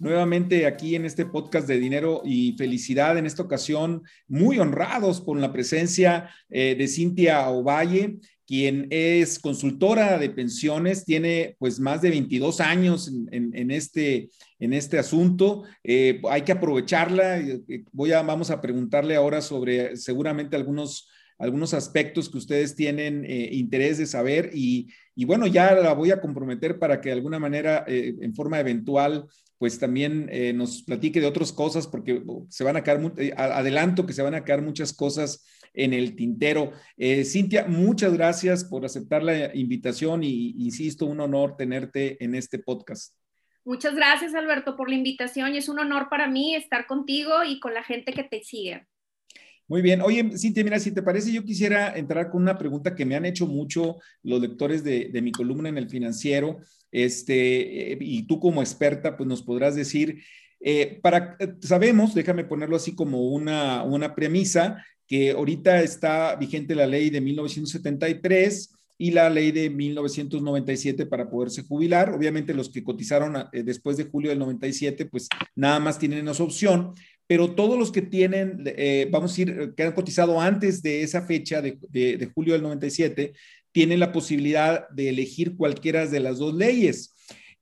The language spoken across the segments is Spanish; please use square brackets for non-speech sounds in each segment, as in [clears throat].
nuevamente aquí en este podcast de dinero y felicidad, en esta ocasión muy honrados por la presencia eh, de Cintia Ovalle, quien es consultora de pensiones, tiene pues más de 22 años en, este, en este asunto. Eh, hay que aprovecharla. Eh, voy a, vamos a preguntarle ahora sobre seguramente algunos algunos aspectos que ustedes tienen interés de saber y, bueno, ya la voy a comprometer para que de alguna manera, en forma eventual, pues también eh, nos platique de otras cosas, porque oh, se van a quedar, eh, adelanto que se van a quedar muchas cosas en el tintero. Eh, Cintia, muchas gracias por aceptar la invitación y, insisto, un honor tenerte en este podcast. Muchas gracias, Alberto, por la invitación y es un honor para mí estar contigo y con la gente que te sigue. Muy bien. Oye, Cintia, mira, si te parece, yo quisiera entrar con una pregunta que me han hecho mucho los lectores de, mi columna en el financiero este, y tú como experta, pues nos podrás decir, eh, para, eh, sabemos, déjame ponerlo así como una, una premisa, que ahorita está vigente la ley de 1973 y la ley de 1997 para poderse jubilar. Obviamente los que cotizaron eh, después de julio del 97, pues nada más tienen esa opción, pero todos los que tienen, vamos a ir, que han cotizado antes de esa fecha de, de, de julio del 97, tiene la posibilidad de elegir cualquiera de las dos leyes.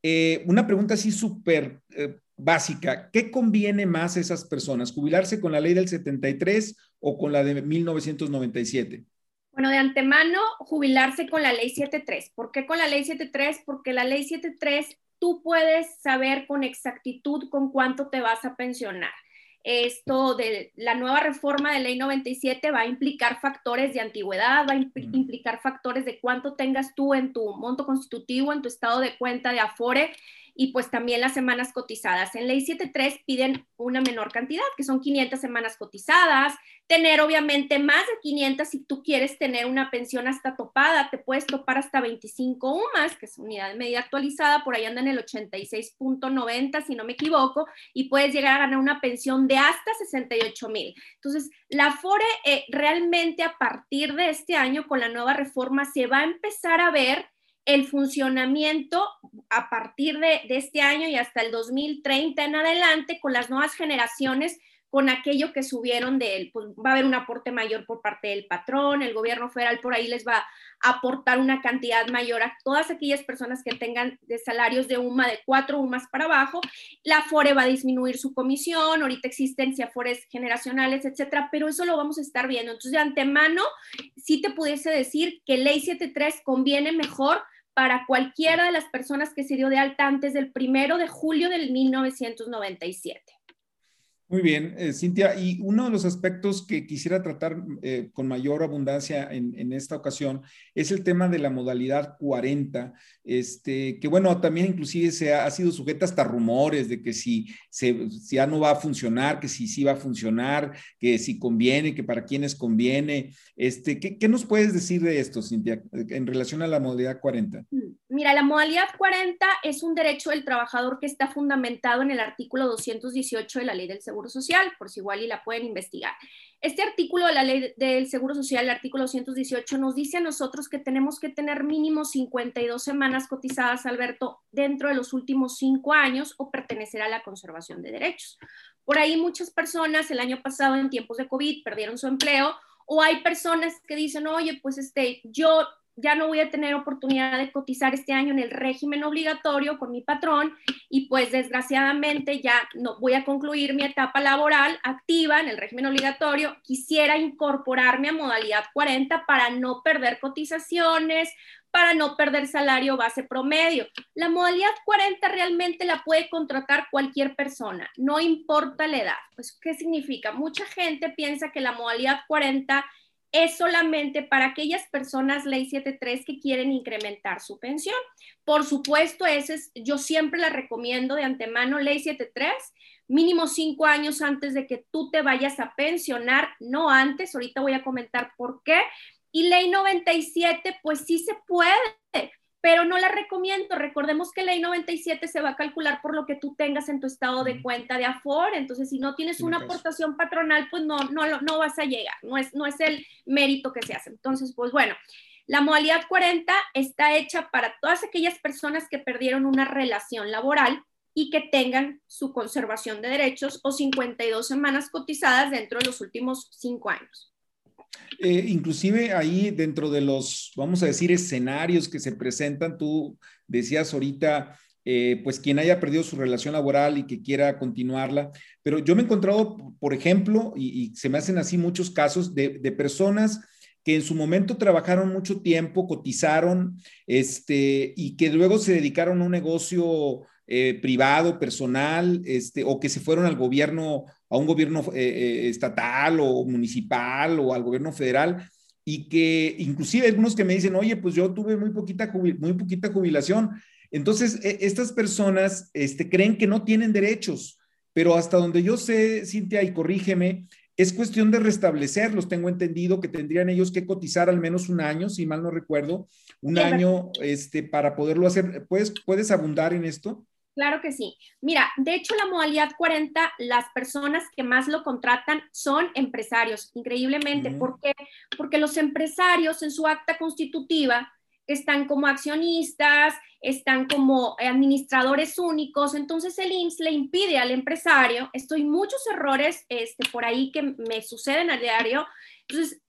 Eh, una pregunta así súper eh, básica, ¿qué conviene más a esas personas? ¿Jubilarse con la ley del 73 o con la de 1997? Bueno, de antemano, jubilarse con la ley 73. ¿Por qué con la ley 73? Porque la ley 73 tú puedes saber con exactitud con cuánto te vas a pensionar esto de la nueva reforma de ley 97 va a implicar factores de antigüedad, va a implicar factores de cuánto tengas tú en tu monto constitutivo, en tu estado de cuenta de Afore y pues también las semanas cotizadas. En ley 73 piden una menor cantidad, que son 500 semanas cotizadas, tener obviamente más de 500 si tú quieres tener una pensión hasta topada, te puedes topar hasta 25 UMAS, que es unidad de medida actualizada, por ahí anda en el 86.90 si no me equivoco, y puedes llegar a ganar una pensión de hasta 68 mil. Entonces, la FORE eh, realmente a partir de este año con la nueva reforma se va a empezar a ver el funcionamiento a partir de, este año y hasta el 2030 en adelante con las nuevas generaciones, con aquello que subieron de él. Pues va a haber un aporte mayor por parte del patrón, el gobierno federal por ahí les va a aportar una cantidad mayor a todas aquellas personas que tengan de salarios de UMA de cuatro UMAs para abajo. La FORE va a disminuir su comisión, ahorita existen afores generacionales, etcétera, pero eso lo vamos a estar viendo. Entonces, de antemano, sí te pudiese decir que Ley 73 conviene mejor para cualquiera de las personas que se dio de alta antes del primero de julio del 1997. Muy bien, eh, Cintia, y uno de los aspectos que quisiera tratar eh, con mayor abundancia en, esta ocasión es el tema de la modalidad 40, este, que bueno, también inclusive se ha, sido sujeta hasta rumores de que si, se, ya no va a funcionar, que si sí va a funcionar, que si conviene, que para quienes conviene. Este, ¿qué, ¿Qué nos puedes decir de esto, Cintia, en relación a la modalidad 40? Mm, mira, la modalidad 40 es un derecho del trabajador que está fundamentado en el artículo 218 de la ley del seguro Social, por si igual y la pueden investigar. Este artículo de la ley del Seguro Social, el artículo 218, nos dice a nosotros que tenemos que tener mínimo 52 semanas cotizadas, Alberto, dentro de los últimos cinco años o pertenecer a la conservación de derechos. Por ahí muchas personas el año pasado en tiempos de COVID perdieron su empleo o hay personas que dicen, oye, pues este, yo ya no voy a tener oportunidad de cotizar este año en el régimen obligatorio con mi patrón y pues desgraciadamente ya no voy a concluir mi etapa laboral activa en el régimen obligatorio. Quisiera incorporarme a modalidad 40 para no perder cotizaciones, para no perder salario base promedio. La modalidad 40 realmente la puede contratar cualquier persona, no importa la edad. Pues, ¿qué significa? Mucha gente piensa que la modalidad 40 es solamente para aquellas personas ley 73 que quieren incrementar su pensión. Por supuesto, ese es, yo siempre la recomiendo de antemano, ley 73, mínimo cinco años antes de que tú te vayas a pensionar, no antes, ahorita voy a comentar por qué. Y ley 97, pues sí se puede, pero no la recomiendo. Recordemos que ley 97 se va a calcular por lo que tú tengas en tu estado de cuenta de Afore. Entonces, si no tienes una aportación patronal, pues no, no, no vas a llegar. No es, no es el mérito que se hace. Entonces, pues bueno, la modalidad 40 está hecha para todas aquellas personas que perdieron una relación laboral y que tengan su conservación de derechos o 52 semanas cotizadas dentro de los últimos cinco años. Eh, inclusive ahí dentro de los, vamos a decir, escenarios que se presentan, tú decías ahorita, eh, pues quien haya perdido su relación laboral y que quiera continuarla, pero yo me he encontrado, por ejemplo, y, se me hacen así muchos casos de, personas que en su momento trabajaron mucho tiempo, cotizaron, este, y que luego se dedicaron a un negocio eh, privado, personal, este, o que se fueron al gobierno, a un gobierno eh, eh, estatal o municipal o al gobierno federal, y que inclusive algunos que me dicen, oye, pues yo tuve muy poquita, muy poquita jubilación. Entonces, e, estas personas este, creen que no tienen derechos, pero hasta donde yo sé, Cintia, y corrígeme, es cuestión de restablecerlos. Tengo entendido que tendrían ellos que cotizar al menos un año, si mal no recuerdo, un año este, para poderlo hacer. ¿Puedes, ¿Puedes abundar en esto? Claro que sí. Mira, de hecho la modalidad 40, las personas que más lo contratan son empresarios, increíblemente. ¿Por qué? Porque los empresarios en su acta constitutiva están como accionistas, están como administradores únicos, entonces el IMSS le impide al empresario, estoy muchos errores este, por ahí que me suceden a diario, entonces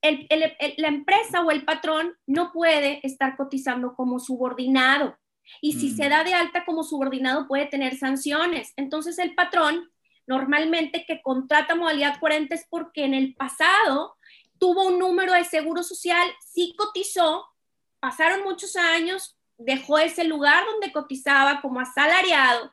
la empresa o el patrón no puede estar cotizando como subordinado. Y si se mm. da de alta como subordinado puede tener sanciones. Entonces el patrón normalmente que contrata modalidad 40 es porque en el pasado tuvo un número de seguro social, sí cotizó, pasaron muchos años, dejó ese lugar donde cotizaba como asalariado,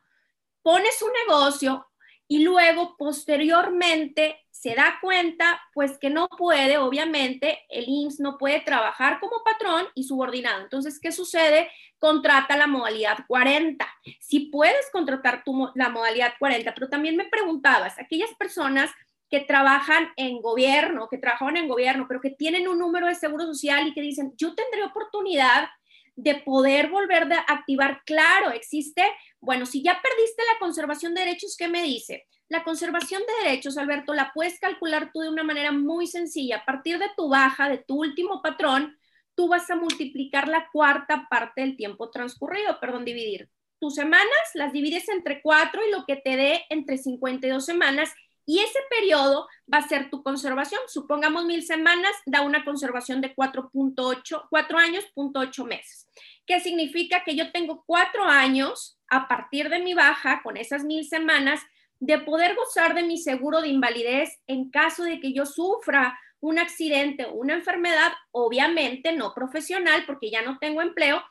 pone su negocio y luego posteriormente se da cuenta pues que no puede, obviamente, el IMSS no puede trabajar como patrón y subordinado. Entonces, ¿qué sucede? Contrata la modalidad 40. Si puedes contratar tu, la modalidad 40, pero también me preguntabas, aquellas personas que trabajan en gobierno, que trabajan en gobierno, pero que tienen un número de seguro social y que dicen, yo tendré oportunidad de poder volver a activar. Claro, existe, bueno, si ya perdiste la conservación de derechos, ¿qué me dice? La conservación de derechos, Alberto, la puedes calcular tú de una manera muy sencilla. A partir de tu baja, de tu último patrón, tú vas a multiplicar la cuarta parte del tiempo transcurrido, perdón, dividir. Tus semanas las divides entre cuatro y lo que te dé entre 52 semanas y ese periodo va a ser tu conservación. Supongamos mil semanas, da una conservación de 4.8, 4 años, punto 8 meses. ¿Qué significa? Que yo tengo cuatro años a partir de mi baja con esas mil semanas de poder gozar de mi seguro de invalidez en caso de que yo sufra un accidente o una enfermedad, obviamente no profesional porque ya no tengo empleo,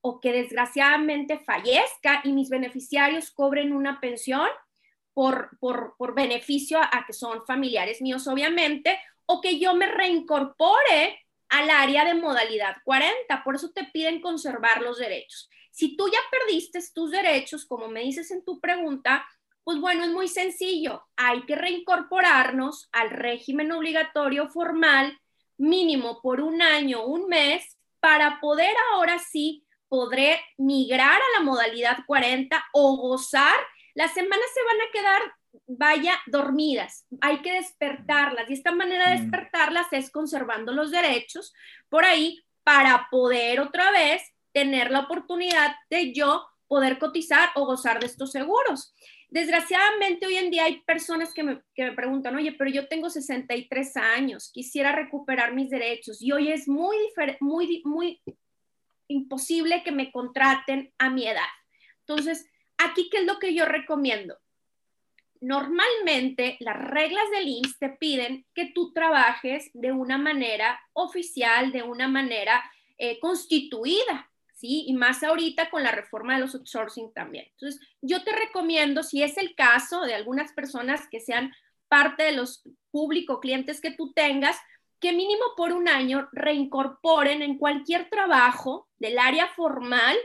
o que desgraciadamente fallezca y mis beneficiarios cobren una pensión por, por, beneficio a, que son familiares míos, obviamente, o que yo me reincorpore al área de modalidad 40. Por eso te piden conservar los derechos. Si tú ya perdiste tus derechos, como me dices en tu pregunta, pues bueno, es muy sencillo. Hay que reincorporarnos al régimen obligatorio formal mínimo por un año, un mes, para poder ahora sí poder migrar a la modalidad 40 o gozar. Las semanas se van a quedar, vaya, dormidas. Hay que despertarlas y esta manera de mm. despertarlas es conservando los derechos por ahí para poder otra vez tener la oportunidad de yo poder cotizar o gozar de estos seguros. Desgraciadamente hoy en día hay personas que me, preguntan, oye, pero yo tengo 63 años, quisiera recuperar mis derechos y hoy es muy, muy, muy imposible que me contraten a mi edad. Entonces, aquí, ¿qué es lo que yo recomiendo? Normalmente las reglas del IMSS te piden que tú trabajes de una manera oficial, de una manera eh, constituida. Y más ahorita con la reforma de los outsourcing también. Entonces, yo te recomiendo, si es el caso de algunas personas que sean parte de los público clientes que tú tengas, que mínimo por un año reincorporen en cualquier trabajo del área formal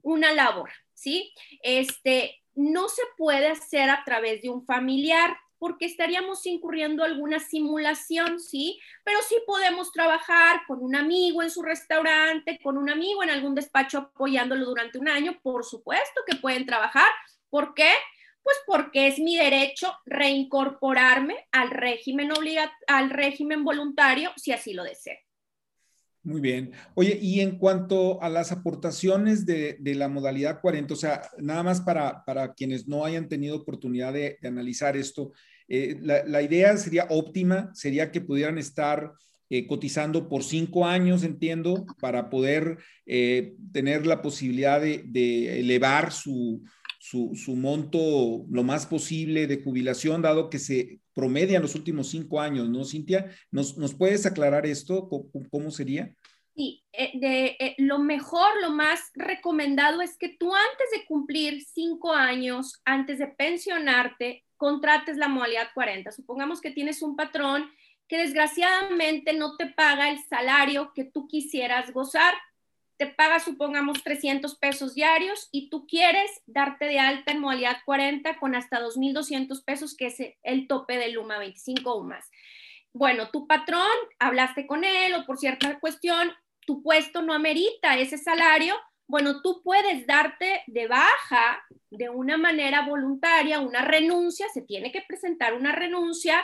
una labor, ¿sí? Este, no se puede hacer a través de un familiar porque estaríamos incurriendo alguna simulación, ¿sí? Pero sí podemos trabajar con un amigo en su restaurante, con un amigo en algún despacho apoyándolo durante un año, por supuesto que pueden trabajar. ¿Por qué? Pues porque es mi derecho reincorporarme al régimen, al régimen voluntario si así lo deseo. Muy bien. Oye, y en cuanto a las aportaciones de, la modalidad 40, o sea, nada más para, para quienes no hayan tenido oportunidad de, analizar esto, eh, la, idea sería óptima, sería que pudieran estar eh, cotizando por cinco años, entiendo, para poder eh, tener la posibilidad de elevar su, su, monto lo más posible de jubilación, dado que se promedia en los últimos cinco años, ¿no, Cintia? ¿Nos, nos puedes aclarar esto? ¿Cómo, sería? Sí, de, lo mejor, lo más recomendado es que tú antes de cumplir cinco años, antes de pensionarte, contrates la modalidad 40. Supongamos que tienes un patrón que desgraciadamente no te paga el salario que tú quisieras gozar te paga, supongamos, 300 pesos diarios y tú quieres darte de alta en modalidad 40 con hasta 2.200 pesos, que es el tope del UMA, 25 UMAS. Bueno, tu patrón, hablaste con él o por cierta cuestión, tu puesto no amerita ese salario, bueno, tú puedes darte de baja de una manera voluntaria, una renuncia, se tiene que presentar una renuncia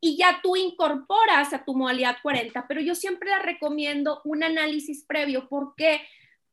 y ya tú incorporas a tu modalidad 40, pero yo siempre la recomiendo un análisis previo. ¿Por qué?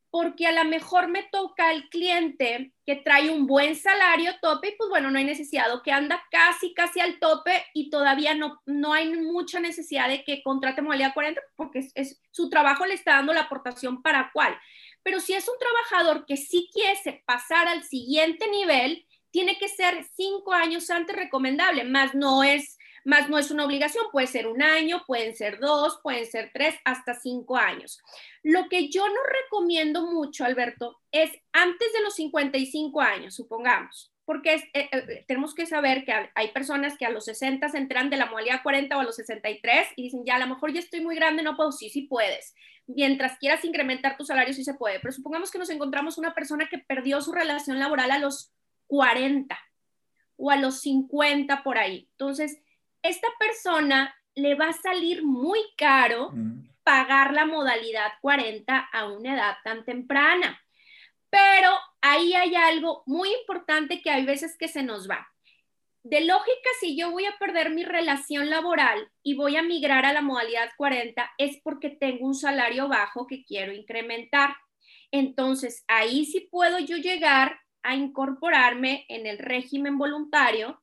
Porque a lo mejor me toca al cliente que trae un buen salario tope y pues bueno, no hay necesidad, o que anda casi, casi al tope y todavía no, no hay mucha necesidad de que contrate modalidad 40 porque es, su trabajo le está dando la aportación para cuál. Pero si es un trabajador que sí quiere pasar al siguiente nivel, tiene que ser cinco años antes recomendable, más no es más no es una obligación, puede ser un año, pueden ser dos, pueden ser tres, hasta cinco años. Lo que yo no recomiendo mucho, Alberto, es antes de los 55 años, supongamos, porque eh, eh, tenemos que saber que hay personas que a los 60 se entran de la modalidad 40 o a los 63 y dicen, ya a lo mejor ya estoy muy grande, no puedo, sí, sí puedes. Mientras quieras incrementar tu salario, sí se puede, pero supongamos que nos encontramos una persona que perdió su relación laboral a los 40 o a los 50 por ahí. Entonces, esta persona le va a salir muy caro pagar la modalidad 40 a una edad tan temprana. Pero ahí hay algo muy importante que hay veces que se nos va. De lógica, si yo voy a perder mi relación laboral y voy a migrar a la modalidad 40, es porque tengo un salario bajo que quiero incrementar. Entonces, ahí sí puedo yo llegar a incorporarme en el régimen voluntario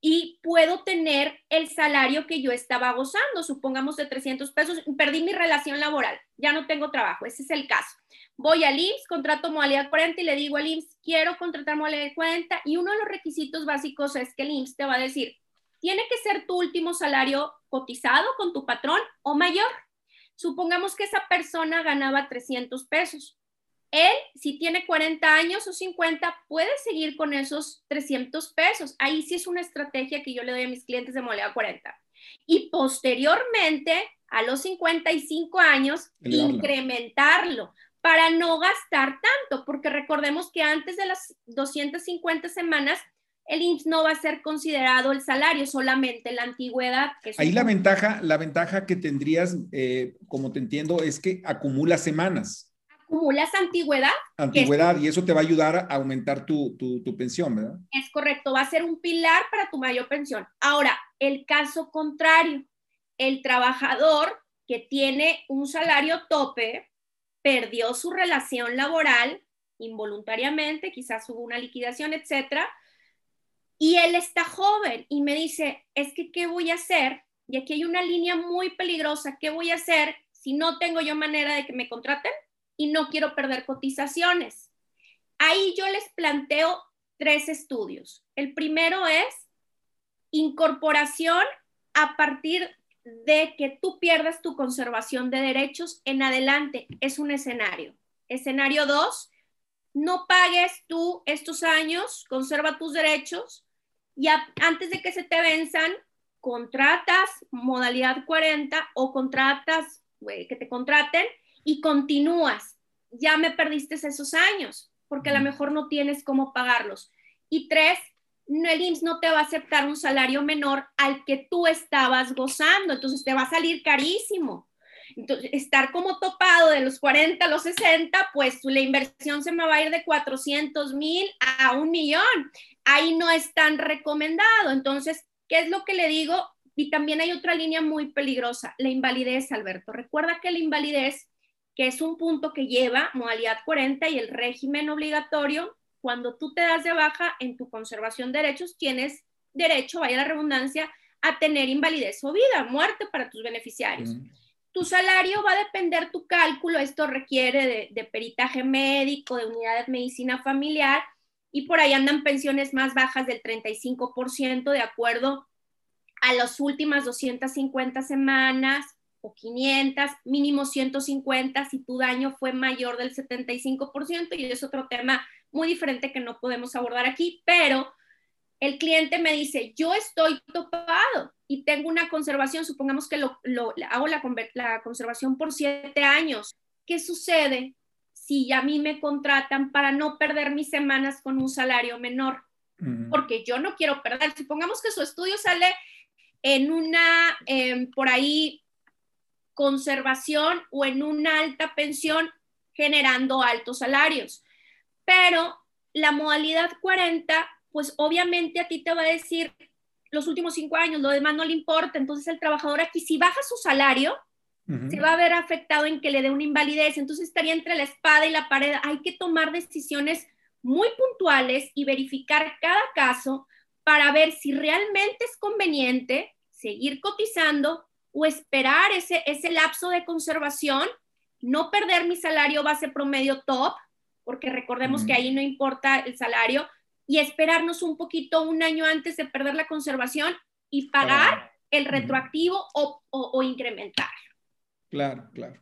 y puedo tener el salario que yo estaba gozando, supongamos de 300 pesos, perdí mi relación laboral, ya no tengo trabajo, ese es el caso. Voy al IMSS, contrato modalidad 40 y le digo al IMSS, quiero contratar modalidad 40 y uno de los requisitos básicos es que el IMSS te va a decir, tiene que ser tu último salario cotizado con tu patrón o mayor. Supongamos que esa persona ganaba 300 pesos él, si tiene 40 años o 50, puede seguir con esos 300 pesos. Ahí sí es una estrategia que yo le doy a mis clientes de modalidad 40. Y posteriormente, a los 55 años, incrementarlo para no gastar tanto, porque recordemos que antes de las 250 semanas, el IMSS no va a ser considerado el salario, solamente la antigüedad. Ahí la ventaja, la ventaja que tendrías, eh, como te entiendo, es que acumula semanas acumulas antigüedad. Antigüedad, y eso te va a ayudar a aumentar tu, pensión, ¿verdad? Es correcto, va a ser un pilar para tu mayor pensión. Ahora, el caso contrario, el trabajador que tiene un salario tope, perdió su relación laboral involuntariamente, quizás hubo una liquidación, etcétera, y él está joven y me dice, es que, ¿qué voy a hacer? Y aquí hay una línea muy peligrosa, ¿qué voy a hacer si no tengo yo manera de que me contraten? Y no quiero perder cotizaciones. Ahí yo les planteo tres estudios. El primero es incorporación a partir de que tú pierdas tu conservación de derechos en adelante. Es un escenario. Escenario dos, no pagues tú estos años, conserva tus derechos y antes de que se te venzan, contratas modalidad 40 o contratas que te contraten y continúas. Ya me perdiste esos años porque a lo mejor no tienes cómo pagarlos. Y tres, el IMSS no te va a aceptar un salario menor al que tú estabas gozando, entonces te va a salir carísimo. Entonces, estar como topado de los 40 a los 60, pues la inversión se me va a ir de 400 mil a un millón. Ahí no es tan recomendado. Entonces, ¿qué es lo que le digo? Y también hay otra línea muy peligrosa, la invalidez, Alberto. Recuerda que la invalidez, que es un punto que lleva modalidad 40 y el régimen obligatorio, cuando tú te das de baja en tu conservación de derechos, tienes derecho, vaya la redundancia, a tener invalidez o vida, muerte para tus beneficiarios. Tu salario va a depender tu cálculo, esto requiere de, peritaje médico, de unidad de medicina familiar, y por ahí andan pensiones más bajas del 35% de acuerdo a las últimas 250 semanas o 500, mínimo 150 si tu daño fue mayor del 75% y es otro tema muy diferente que no podemos abordar aquí, pero el cliente me dice, yo estoy topado y tengo una conservación, supongamos que lo, hago la, la, conservación por siete años. ¿Qué sucede si a mí me contratan para no perder mis semanas con un salario menor? Porque yo no quiero perder. Supongamos que su estudio sale en una, em, por ahí, conservación o en una alta pensión generando altos salarios. Pero la modalidad 40, pues obviamente a ti te va a decir los últimos cinco años, lo demás no le importa. Entonces el trabajador aquí, si baja su salario, se va a ver afectado en que le dé una invalidez. Entonces estaría entre la espada y la pared. Hay que tomar decisiones muy puntuales y verificar cada caso para ver si realmente es conveniente seguir cotizando o esperar ese, ese lapso de conservación, no perder mi salario base promedio top, porque recordemos que ahí no importa el salario, y esperarnos un poquito un año antes de perder la conservación y pagar el retroactivo o, o, incrementar. Claro, claro.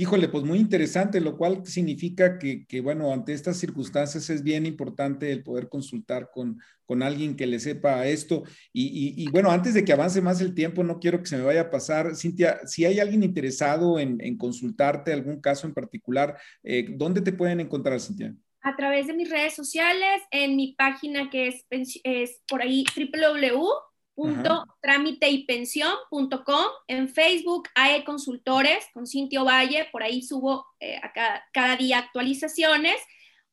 Híjole, pues muy interesante, lo cual significa que, bueno, ante estas circunstancias es bien importante el poder consultar con, con alguien que le sepa esto. Y, bueno, antes de que avance más el tiempo, no quiero que se me vaya a pasar. Cintia, si hay alguien interesado en, consultarte algún caso en particular, eh, ¿dónde te pueden encontrar, Cintia? a través de mis redes sociales, en mi página que es, es por ahí www.trámiteypensión.com, en Facebook AE Consultores con Cintio Valle, por ahí subo eh, cada, día actualizaciones,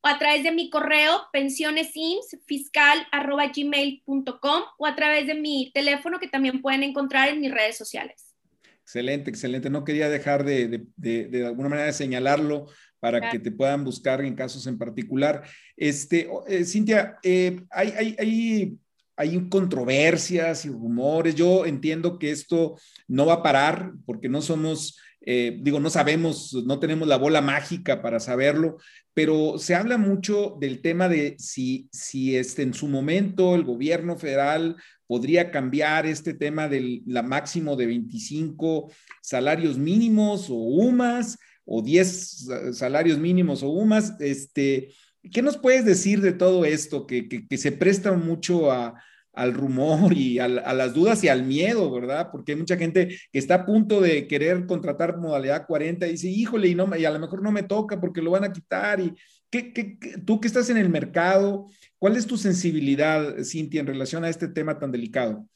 o a través de mi correo pensionesinsfiscal.gmail.com o a través de mi teléfono que también pueden encontrar en mis redes sociales. Excelente, excelente. No quería dejar de, de, de, de alguna manera de señalarlo para que te puedan buscar en casos en particular. Este, eh, Cintia, eh, hay, hay, hay, hay, controversias y rumores. Yo entiendo que esto no va a parar porque no somos, eh, digo, no sabemos, no tenemos la bola mágica para saberlo, pero se habla mucho del tema de si, si este, en su momento el gobierno federal podría cambiar este tema del la máximo de 25 salarios mínimos o UMAS o 10 salarios mínimos o UMAS. Este, ¿Qué nos puedes decir de todo esto que, se presta mucho al rumor y a, las dudas y al miedo, ¿verdad? Porque hay mucha gente que está a punto de querer contratar modalidad 40 y dice, híjole, y, no, a lo mejor no me toca porque lo van a quitar. Y ¿qué, qué, tú que estás en el mercado, ¿cuál es tu sensibilidad, Cintia, en relación a este tema tan delicado?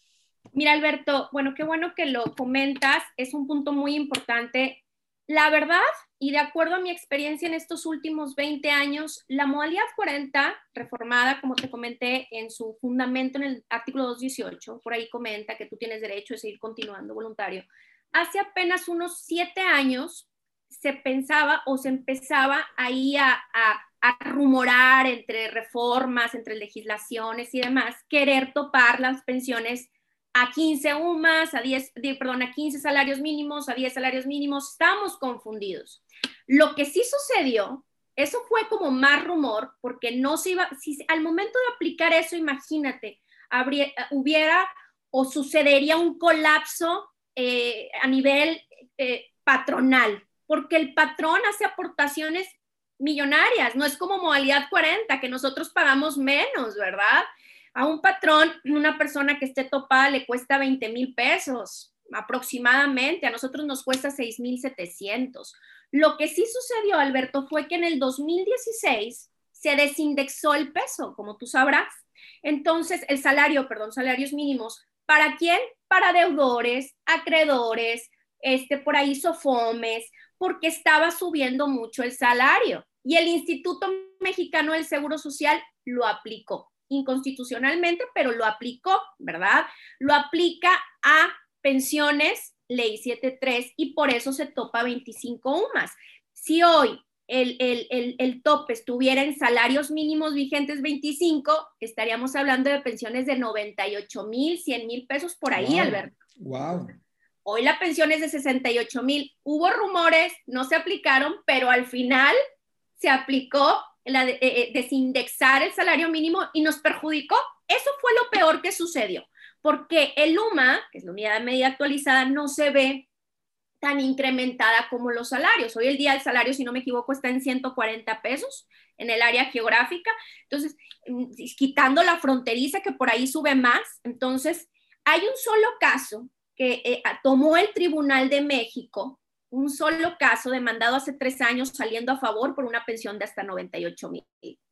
Mira, Alberto, bueno, qué bueno que lo comentas. Es un punto muy importante la verdad, y de acuerdo a mi experiencia en estos últimos 20 años, la modalidad 40, reformada, como te comenté, en su fundamento en el artículo 218, por ahí comenta que tú tienes derecho a seguir continuando voluntario. Hace apenas unos siete años se pensaba o se empezaba ahí a, a rumorar entre reformas, entre legislaciones y demás, querer topar las pensiones a 15 UMAS, a 10, perdón, a 15 salarios mínimos, a 10 salarios mínimos, estamos confundidos. Lo que sí sucedió, eso fue como más rumor, porque no se iba, si al momento de aplicar eso, imagínate, habría, hubiera o sucedería un colapso eh, a nivel eh, patronal, porque el patrón hace aportaciones millonarias, no es como modalidad 40, que nosotros pagamos menos, ¿verdad? A un patrón, una persona que esté topada le cuesta 20 mil pesos aproximadamente, a nosotros nos cuesta 6 mil 700. Lo que sí sucedió, Alberto, fue que en el 2016 se desindexó el peso, como tú sabrás. Entonces, el salario, perdón, salarios mínimos, ¿para quién? Para deudores, acreedores, este, por ahí sofomes, porque estaba subiendo mucho el salario. Y el Instituto Mexicano del Seguro Social lo aplicó inconstitucionalmente, pero lo aplicó, ¿verdad? Lo aplica a pensiones, ley 73, y por eso se topa 25 UMAS. Si hoy el, el, el, tope estuviera en salarios mínimos vigentes 25, estaríamos hablando de pensiones de 98 mil, 100 mil pesos por ahí, Alberto. Wow. Hoy la pensión es de 68 mil. Hubo rumores, no se aplicaron, pero al final se aplicó la de, eh, eh, desindexar el salario mínimo y nos perjudicó. Eso fue lo peor que sucedió, porque el UMA, que es la unidad de medida actualizada, no se ve tan incrementada como los salarios. Hoy el día el salario, si no me equivoco, está en 140 pesos en el área geográfica. Entonces, mm, quitando la fronteriza que por ahí sube más, entonces hay un solo caso que eh, tomó el Tribunal de México un solo caso demandado hace tres años saliendo a favor por una pensión de hasta 98 mil.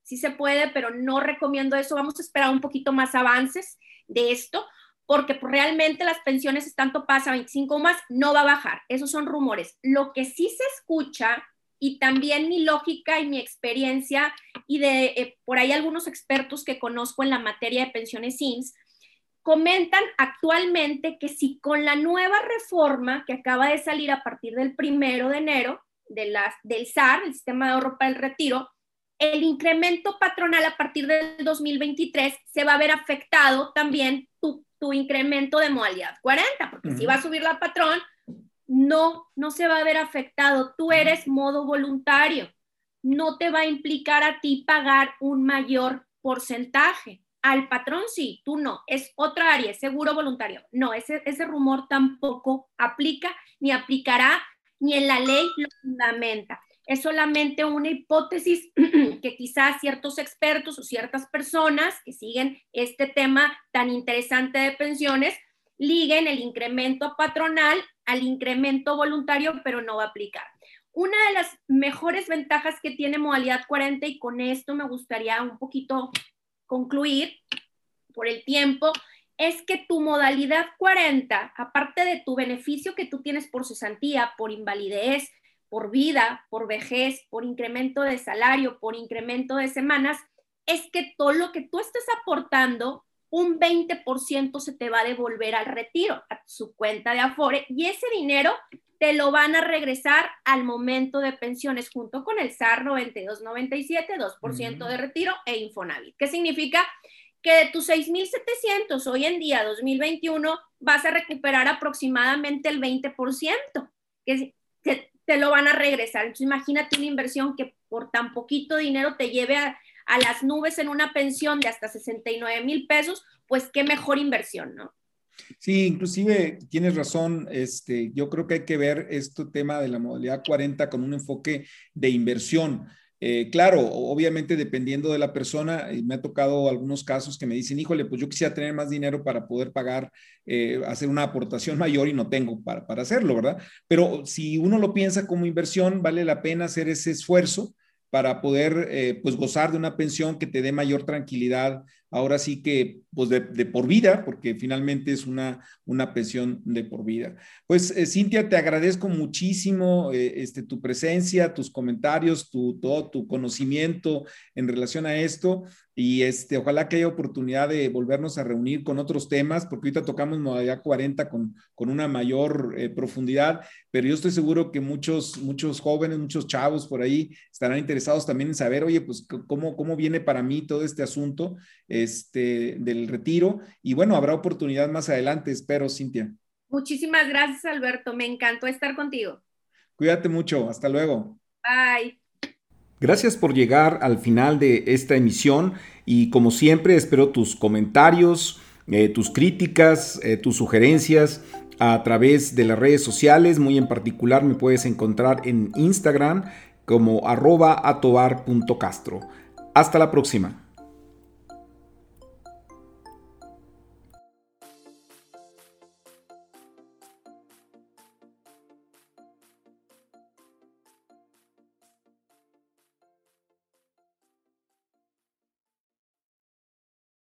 Sí se puede, pero no recomiendo eso. Vamos a esperar un poquito más avances de esto, porque pues, realmente las pensiones están topadas a 25 más, no va a bajar. Esos son rumores. Lo que sí se escucha, y también mi lógica y mi experiencia, y de eh, por ahí algunos expertos que conozco en la materia de pensiones SIMS, comentan actualmente que si con la nueva reforma que acaba de salir a partir del primero de enero de las, del SAR, el Sistema de Ahorro para el Retiro, el incremento patronal a partir del 2023 se va a ver afectado también tu, tu incremento de modalidad 40, porque si va a subir la patrón, no, no se va a ver afectado. Tú eres modo voluntario, no te va a implicar a ti pagar un mayor porcentaje. Al patrón sí, tú no, es otra área, seguro voluntario. No, ese, ese rumor tampoco aplica ni aplicará ni en la ley lo fundamenta. Es solamente una hipótesis [clears throat] que quizás ciertos expertos o ciertas personas que siguen este tema tan interesante de pensiones liguen el incremento patronal al incremento voluntario, pero no va a aplicar. Una de las mejores ventajas que tiene modalidad 40, y con esto me gustaría un poquito concluir por el tiempo, es que tu modalidad 40, aparte de tu beneficio que tú tienes por cesantía, por invalidez, por vida, por vejez, por incremento de salario, por incremento de semanas, es que todo lo que tú estés aportando, un 20% se te va a devolver al retiro, a su cuenta de Afore, y ese dinero te lo van a regresar al momento de pensiones junto con el SAR 9297, 2% de retiro e Infonavit. ¿Qué significa? Que de tus 6.700 hoy en día, 2021, vas a recuperar aproximadamente el 20%, que te, lo van a regresar. Entonces imagínate una inversión que por tan poquito dinero te lleve a, a las nubes en una pensión de hasta 69 mil pesos, pues qué mejor inversión, ¿no? Sí, inclusive tienes razón. Este, yo creo que hay que ver este tema de la modalidad 40 con un enfoque de inversión. Eh, claro, obviamente dependiendo de la persona, me ha tocado algunos casos que me dicen, híjole, pues yo quisiera tener más dinero para poder pagar, eh, hacer una aportación mayor y no tengo para, para hacerlo, ¿verdad? Pero si uno lo piensa como inversión, vale la pena hacer ese esfuerzo para poder eh, pues gozar de una pensión que te dé mayor tranquilidad ahora sí que, pues de, por vida, porque finalmente es una, una pensión de por vida. Pues, eh, Cintia, te agradezco muchísimo eh, este, tu presencia, tus comentarios, tu, todo tu conocimiento en relación a esto. Y este, ojalá que haya oportunidad de volvernos a reunir con otros temas, porque ahorita tocamos modalidad 40 con, con una mayor eh, profundidad, pero yo estoy seguro que muchos, muchos jóvenes, muchos chavos por ahí estarán interesados también en saber, oye, pues cómo, cómo viene para mí todo este asunto este, del retiro. Y bueno, habrá oportunidad más adelante, espero, Cintia. Muchísimas gracias, Alberto. Me encantó estar contigo. Cuídate mucho. Hasta luego. Bye. Gracias por llegar al final de esta emisión y como siempre espero tus comentarios, eh, tus críticas, eh, tus sugerencias a través de las redes sociales. Muy en particular me puedes encontrar en Instagram como arroba atobar.castro. Hasta la próxima.